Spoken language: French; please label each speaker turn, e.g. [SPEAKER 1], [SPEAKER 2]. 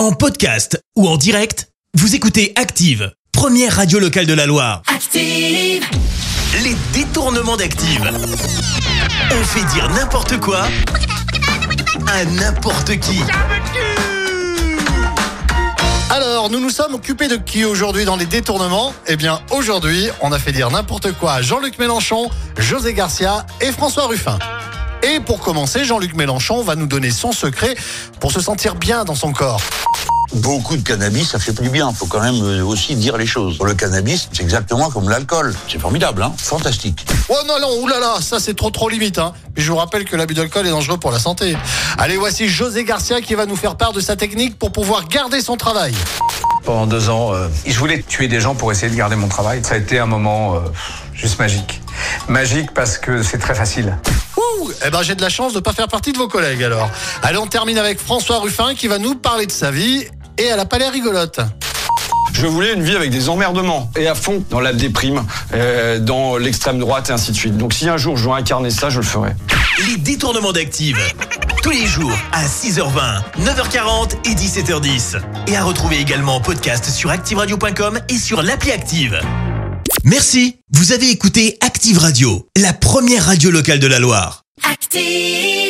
[SPEAKER 1] En podcast ou en direct, vous écoutez Active, première radio locale de la Loire.
[SPEAKER 2] Active.
[SPEAKER 1] Les détournements d'Active. On fait dire n'importe quoi à n'importe qui.
[SPEAKER 3] Alors, nous nous sommes occupés de qui aujourd'hui dans les détournements? Eh bien, aujourd'hui, on a fait dire n'importe quoi à Jean-Luc Mélenchon, José Garcia et François Ruffin. Et pour commencer, Jean-Luc Mélenchon va nous donner son secret pour se sentir bien dans son corps.
[SPEAKER 4] Beaucoup de cannabis, ça fait plus bien. Faut quand même euh, aussi dire les choses. Le cannabis, c'est exactement comme l'alcool. C'est formidable, hein Fantastique.
[SPEAKER 3] Oh non, non, oulala, ça c'est trop trop limite. Hein. Puis je vous rappelle que l'abus d'alcool est dangereux pour la santé. Allez, voici José Garcia qui va nous faire part de sa technique pour pouvoir garder son travail.
[SPEAKER 5] Pendant deux ans, euh, je voulais tuer des gens pour essayer de garder mon travail. Ça a été un moment euh, juste magique. Magique parce que c'est très facile.
[SPEAKER 3] Ouh, eh ben j'ai de la chance de pas faire partie de vos collègues alors. Allez, on termine avec François Ruffin qui va nous parler de sa vie et elle a pas l'air rigolote.
[SPEAKER 6] Je voulais une vie avec des emmerdements et à fond dans la déprime, euh, dans l'extrême droite et ainsi de suite. Donc si un jour je dois incarner ça, je le ferai.
[SPEAKER 1] Les détournements d'Active. Tous les jours à 6h20, 9h40 et 17h10. Et à retrouver également en podcast sur ActiveRadio.com et sur l'appli Active. Merci. Vous avez écouté Active Radio, la première radio locale de la Loire.
[SPEAKER 2] Active.